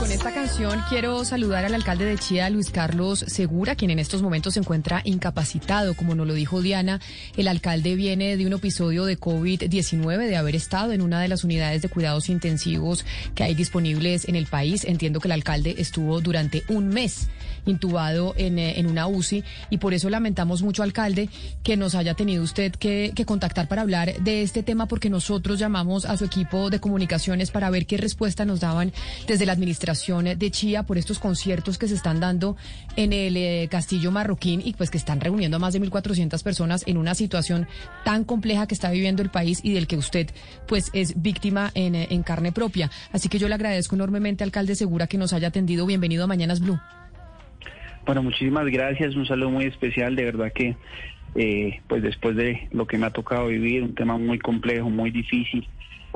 con esta canción quiero saludar al alcalde de Chía, Luis Carlos Segura, quien en estos momentos se encuentra incapacitado, como nos lo dijo Diana. El alcalde viene de un episodio de COVID-19, de haber estado en una de las unidades de cuidados intensivos que hay disponibles en el país. Entiendo que el alcalde estuvo durante un mes intubado en, eh, en una UCI y por eso lamentamos mucho, alcalde, que nos haya tenido usted que, que contactar para hablar de este tema, porque nosotros llamamos a su equipo de comunicaciones para ver qué respuesta nos daban desde la administración de Chía por estos conciertos que se están dando en el eh, Castillo Marroquín y pues que están reuniendo a más de 1.400 personas en una situación tan compleja que está viviendo el país y del que usted pues es víctima en, eh, en carne propia. Así que yo le agradezco enormemente, alcalde Segura, que nos haya atendido. Bienvenido a Mañanas Blue. Bueno, muchísimas gracias. Un saludo muy especial. De verdad que, eh, pues después de lo que me ha tocado vivir, un tema muy complejo, muy difícil,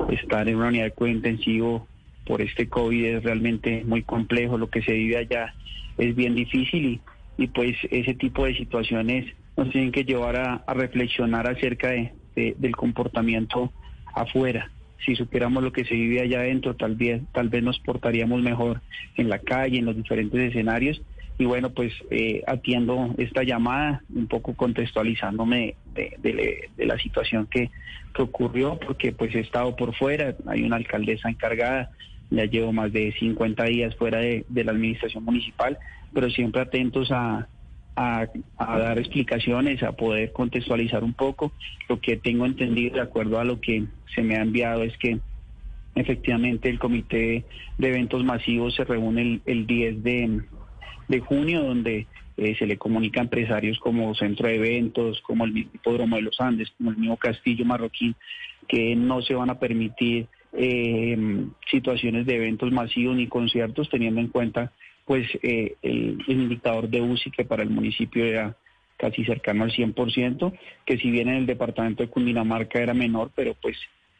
estar en una unidad de cuidado intensivo por este COVID es realmente muy complejo, lo que se vive allá es bien difícil y, pues ese tipo de situaciones nos tienen que llevar a, reflexionar acerca de, del comportamiento afuera. Si supiéramos lo que se vive allá adentro, tal vez, tal vez nos portaríamos mejor en la calle, en los diferentes escenarios. Y bueno, pues eh, atiendo esta llamada, un poco contextualizándome de, la situación que, ocurrió, porque pues he estado por fuera, hay una alcaldesa encargada, ya llevo más de 50 días fuera de, la administración municipal, pero siempre atentos a, a, dar explicaciones, a poder contextualizar un poco. Lo que tengo entendido de acuerdo a lo que se me ha enviado es que efectivamente el comité de eventos masivos se reúne el, 10 de, de, junio, donde eh, se le comunica a empresarios como Centro de Eventos, como el Hipódromo de los Andes, como el mismo Castillo Marroquín, que no se van a permitir eh, situaciones de eventos masivos ni conciertos, teniendo en cuenta pues eh, el, indicador de UCI que para el municipio era casi cercano al 100%, que si bien en el departamento de Cundinamarca era menor, pero pues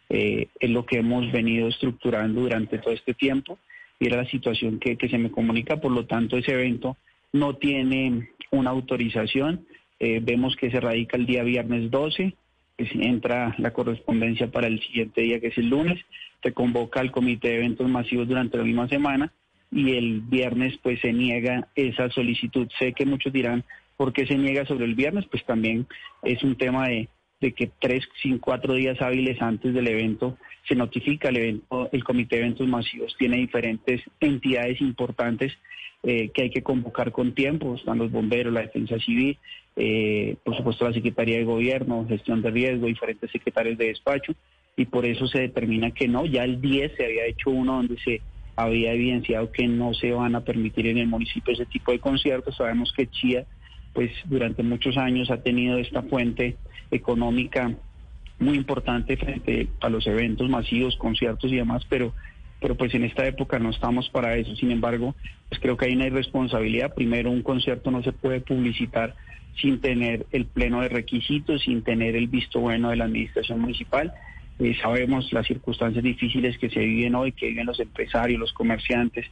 eh, es lo que hemos venido estructurando durante todo este tiempo y era la situación que, se me comunica, por lo tanto ese evento no tiene una autorización, eh, vemos que se radica el día viernes 12, que entra la correspondencia para el siguiente día, que es el lunes, se convoca al comité de eventos masivos durante la misma semana y el viernes pues se niega esa solicitud. Sé que muchos dirán, ¿por qué se niega sobre el viernes? Pues también es un tema de, de que tres, cinco, cuatro días hábiles antes del evento se notifica el evento, el comité de eventos masivos tiene diferentes entidades importantes eh, que hay que convocar con tiempo, están los bomberos, la defensa civil, eh, por supuesto la Secretaría de Gobierno, gestión de riesgo, diferentes secretarios de despacho, y por eso se determina que no, ya el 10 se había hecho uno donde se había evidenciado que no se van a permitir en el municipio ese tipo de conciertos, sabemos que Chía pues durante muchos años ha tenido esta fuente económica muy importante frente a los eventos masivos, conciertos y demás, pero pero pues en esta época no estamos para eso. Sin embargo, pues creo que hay una irresponsabilidad. Primero, un concierto no se puede publicitar sin tener el pleno de requisitos, sin tener el visto bueno de la administración municipal. Eh, sabemos las circunstancias difíciles que se viven hoy, que viven los empresarios, los comerciantes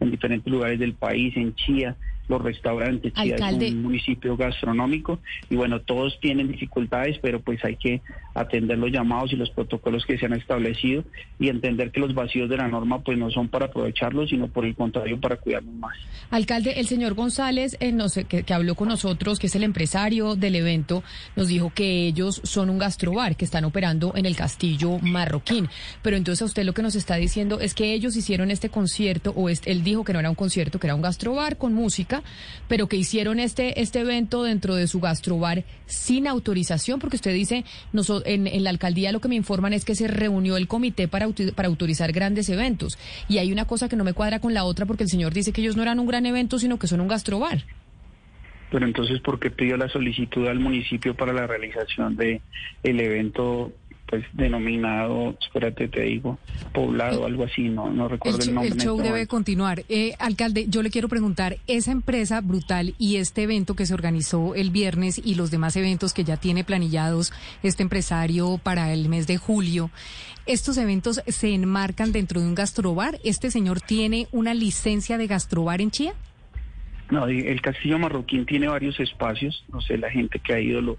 en diferentes lugares del país, en Chía, los restaurantes, Chía es un municipio gastronómico y bueno, todos tienen dificultades, pero pues hay que atender los llamados y los protocolos que se han establecido y entender que los vacíos de la norma pues no son para aprovecharlos, sino por el contrario para cuidarnos más. Alcalde, el señor González, eh, no sé, que, que, habló con nosotros, que es el empresario del evento, nos dijo que ellos son un gastrobar, que están operando en el castillo marroquín. Pero entonces a usted lo que nos está diciendo es que ellos hicieron este concierto, o este, él dijo que no era un concierto, que era un gastrobar con música, pero que hicieron este, este evento dentro de su gastrobar sin autorización, porque usted dice, en, la alcaldía lo que me informan es que se reunió el comité para, para autorizar grandes eventos. Y hay una cosa que no me cuadra con la otra porque el señor dice que ellos no eran un gran evento, sino que son un gastrobar. Pero entonces, ¿por qué pidió la solicitud al municipio para la realización de evento pues denominado, espérate te digo, poblado, algo así, no, no recuerdo el, nombre. El show debe continuar. Eh, alcalde, yo le quiero preguntar, esa empresa brutal y este evento que se organizó el viernes y los demás eventos que ya tiene planillados este empresario para el mes de julio, ¿estos eventos se enmarcan dentro de un gastrobar? ¿Este señor tiene una licencia de gastrobar en Chía? No, el Castillo Marroquín tiene varios espacios, no sé, la gente que ha ido lo,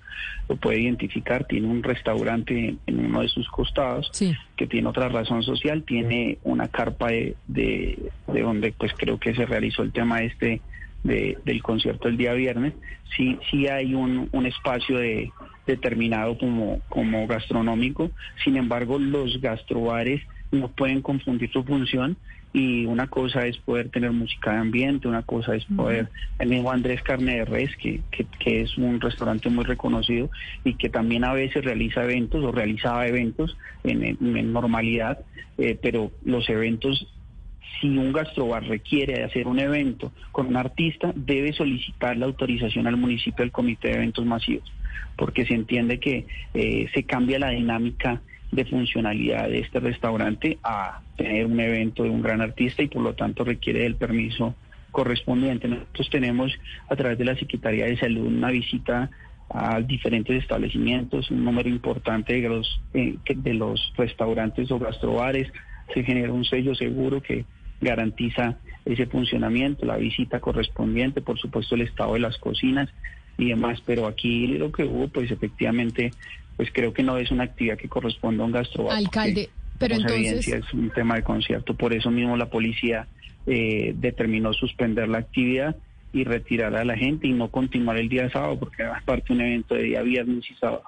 lo puede identificar, tiene un restaurante en, uno de sus costados, que tiene otra razón social, tiene una carpa de, de, donde pues creo que se realizó el tema este de, del concierto el día viernes, sí, sí hay un, un espacio de, determinado como, como gastronómico, sin embargo los gastrobares no pueden confundir su función y una cosa es poder tener música de ambiente, una cosa es poder, el mismo Andrés Carne de Res, que, que, es un restaurante muy reconocido y que también a veces realiza eventos o realizaba eventos en, normalidad, eh, pero los eventos si un gastrobar requiere de hacer un evento con un artista, debe solicitar la autorización al municipio del Comité de Eventos Masivos, porque se entiende que eh, se cambia la dinámica de funcionalidad de este restaurante a tener un evento de un gran artista y por lo tanto requiere del permiso correspondiente. Nosotros tenemos a través de la Secretaría de Salud una visita a diferentes establecimientos, un número importante de los, eh, de los restaurantes o gastrobares, se genera un sello seguro que garantiza ese funcionamiento, la visita correspondiente, por supuesto el estado de las cocinas y demás, pero aquí lo que hubo pues efectivamente pues creo que no es una actividad que corresponda a un gasto. Alcalde, pero entonces... Es un tema de concierto, por eso mismo la policía eh, determinó suspender la actividad y retirar a la gente y no continuar el día sábado, porque era parte un evento de día viernes y sábado.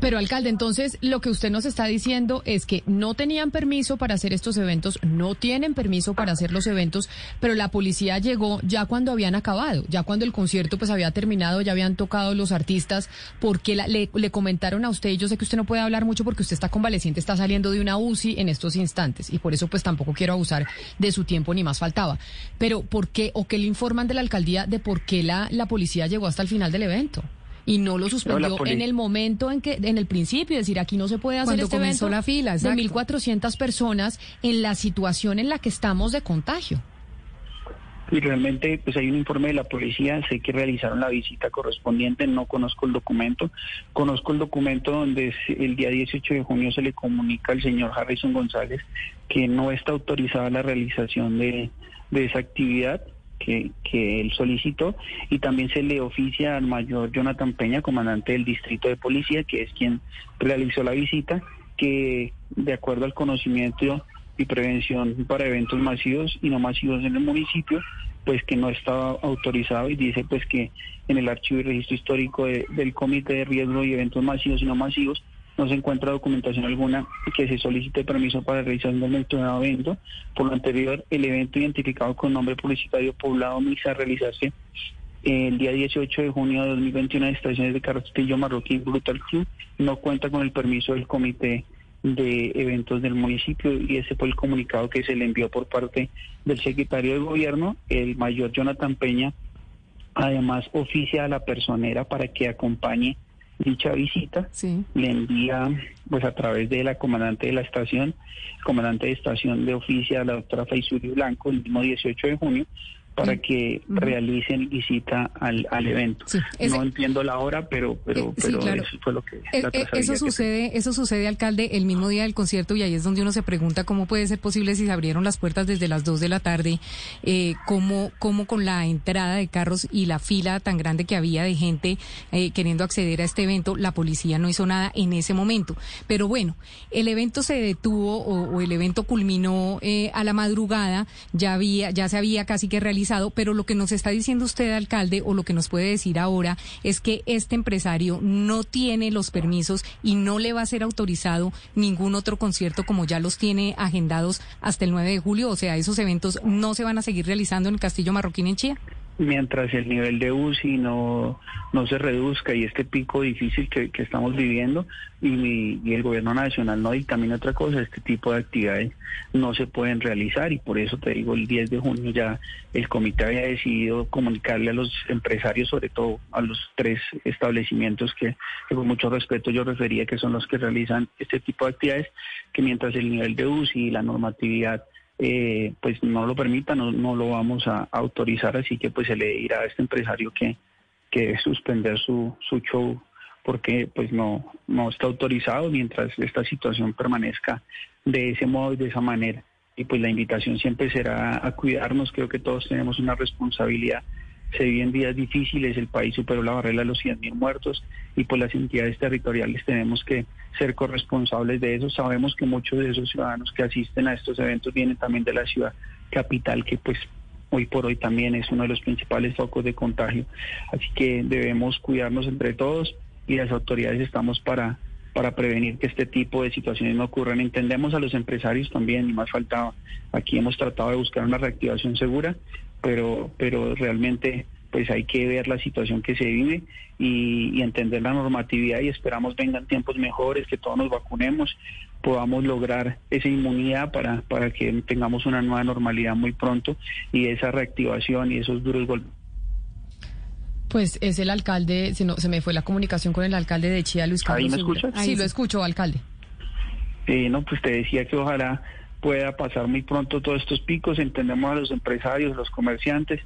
Pero alcalde, entonces lo que usted nos está diciendo es que no tenían permiso para hacer estos eventos, no tienen permiso para hacer los eventos, pero la policía llegó ya cuando habían acabado, ya cuando el concierto pues había terminado, ya habían tocado los artistas, porque le, le, comentaron a usted, y yo sé que usted no puede hablar mucho porque usted está convaleciente, está saliendo de una UCI en estos instantes, y por eso pues tampoco quiero abusar de su tiempo ni más faltaba. Pero ¿por qué o qué le informan de la alcaldía de por qué la, la policía llegó hasta el final del evento? Y no lo suspendió en el momento en que, en el principio, es decir, aquí no se puede hacer este evento la fila, de 1.400 personas en la situación en la que estamos de contagio. Y realmente, pues hay un informe de la policía, sé que realizaron la visita correspondiente, no conozco el documento, conozco el documento donde el día 18 de junio se le comunica al señor Harrison González que no está autorizada la realización de, de esa actividad que, que él solicitó y también se le oficia al mayor Jonathan Peña, comandante del distrito de policía, que es quien realizó la visita, que de acuerdo al conocimiento y prevención para eventos masivos y no masivos en el municipio, pues que no estaba autorizado y dice pues que en el archivo y registro histórico del Comité de Riesgo y Eventos Masivos y no masivos no se encuentra documentación alguna que se solicite permiso para realizar un mencionado evento. Por lo anterior, el evento identificado con nombre publicitario poblado MISA realizarse el día 18 de junio de 2021 en estaciones de Castillo Marroquín Brutal Club no cuenta con el permiso del comité de eventos del municipio y ese fue el comunicado que se le envió por parte del secretario de gobierno, el mayor Jonathan Peña, además oficia a la personera para que acompañe dicha visita, le envía pues a través de la comandante de la estación, comandante de estación de oficia, la doctora Faisuri Blanco, el mismo 18 de junio, para que realicen visita al, al evento. no entiendo la hora, pero pero, eh, pero eso fue lo que... Eh, eh, eso sucede, eso sucede, alcalde, el mismo día del concierto y ahí es donde uno se pregunta cómo puede ser posible si se abrieron las puertas desde las 2 de la tarde, eh, cómo, cómo con la entrada de carros y la fila tan grande que había de gente queriendo acceder a este evento, la policía no hizo nada en ese momento. Pero bueno, el evento se detuvo o, o el evento culminó a la madrugada, ya había, ya se había casi que realizado pero lo que nos está diciendo usted, alcalde, o lo que nos puede decir ahora, es que este empresario no tiene los permisos y no le va a ser autorizado ningún otro concierto como ya los tiene agendados hasta el 9 de julio. O sea, esos eventos no se van a seguir realizando en el Castillo Marroquín en Chía. Mientras el nivel de UCI no, no se reduzca y este pico difícil que, estamos viviendo y, y, el gobierno nacional no dictamina otra cosa, este tipo de actividades no se pueden realizar y por eso te digo, el 10 de junio ya el comité había decidido comunicarle a los empresarios, sobre todo a los tres establecimientos que, con mucho respeto yo refería que son los que realizan este tipo de actividades, que mientras el nivel de UCI y la normatividad eh, pues no lo permita, no, no lo vamos a autorizar, así que pues se le dirá a este empresario que, que suspender su, su show porque pues no, no está autorizado mientras esta situación permanezca de ese modo y de esa manera. Y pues la invitación siempre será a cuidarnos, creo que todos tenemos una responsabilidad se viven días difíciles, el país superó la barrera de los 100.000 muertos y pues las entidades territoriales tenemos que ser corresponsables de eso. Sabemos que muchos de esos ciudadanos que asisten a estos eventos vienen también de la ciudad capital, que pues hoy por hoy también es uno de los principales focos de contagio. Así que debemos cuidarnos entre todos y las autoridades estamos para para prevenir que este tipo de situaciones no ocurran. Entendemos a los empresarios también, y más faltaba. Aquí hemos tratado de buscar una reactivación segura pero, pero realmente pues hay que ver la situación que se vive y, entender la normatividad y esperamos vengan tiempos mejores, que todos nos vacunemos, podamos lograr esa inmunidad para, para que tengamos una nueva normalidad muy pronto y esa reactivación y esos duros golpes. Pues es el alcalde, se, no, se me fue la comunicación con el alcalde de Chía, Luis Carlos. ¿Ahí me escuchas? Sí, lo escucho, alcalde. Eh, no, pues te decía que ojalá pueda pasar muy pronto todos estos picos. Entendemos a los empresarios, los comerciantes,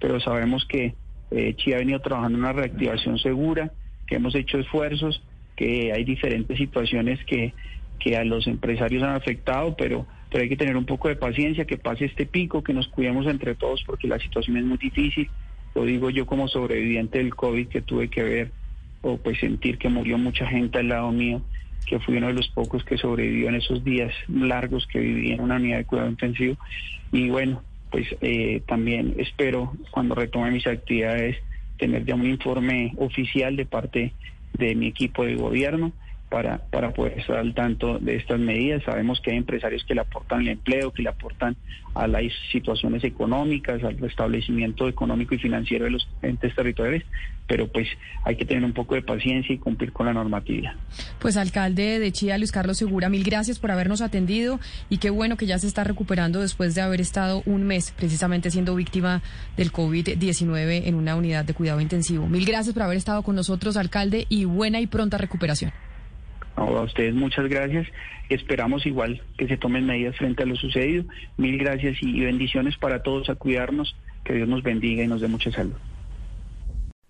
pero sabemos que eh, ha venido trabajando en una reactivación segura, que hemos hecho esfuerzos, que hay diferentes situaciones que, que a los empresarios han afectado, pero, pero hay que tener un poco de paciencia, que pase este pico, que nos cuidemos entre todos porque la situación es muy difícil. Lo digo yo como sobreviviente del COVID que tuve que ver o pues sentir que murió mucha gente al lado mío que fui uno de los pocos que sobrevivió en esos días largos que viví en una unidad de cuidado intensivo. Y bueno, pues eh, también espero cuando retome mis actividades tener ya un informe oficial de parte de mi equipo de gobierno para, para poder estar al tanto de estas medidas. Sabemos que hay empresarios que le aportan el empleo, que le aportan a las situaciones económicas, al restablecimiento económico y financiero de los entes territoriales, pero pues hay que tener un poco de paciencia y cumplir con la normatividad. Pues alcalde de Chía, Luis Carlos Segura, mil gracias por habernos atendido y qué bueno que ya se está recuperando después de haber estado un mes precisamente siendo víctima del COVID-19 en una unidad de cuidado intensivo. Mil gracias por haber estado con nosotros, alcalde, y buena y pronta recuperación. A ustedes muchas gracias. Esperamos igual que se tomen medidas frente a lo sucedido. Mil gracias y bendiciones para todos a cuidarnos. Que Dios nos bendiga y nos dé mucha salud.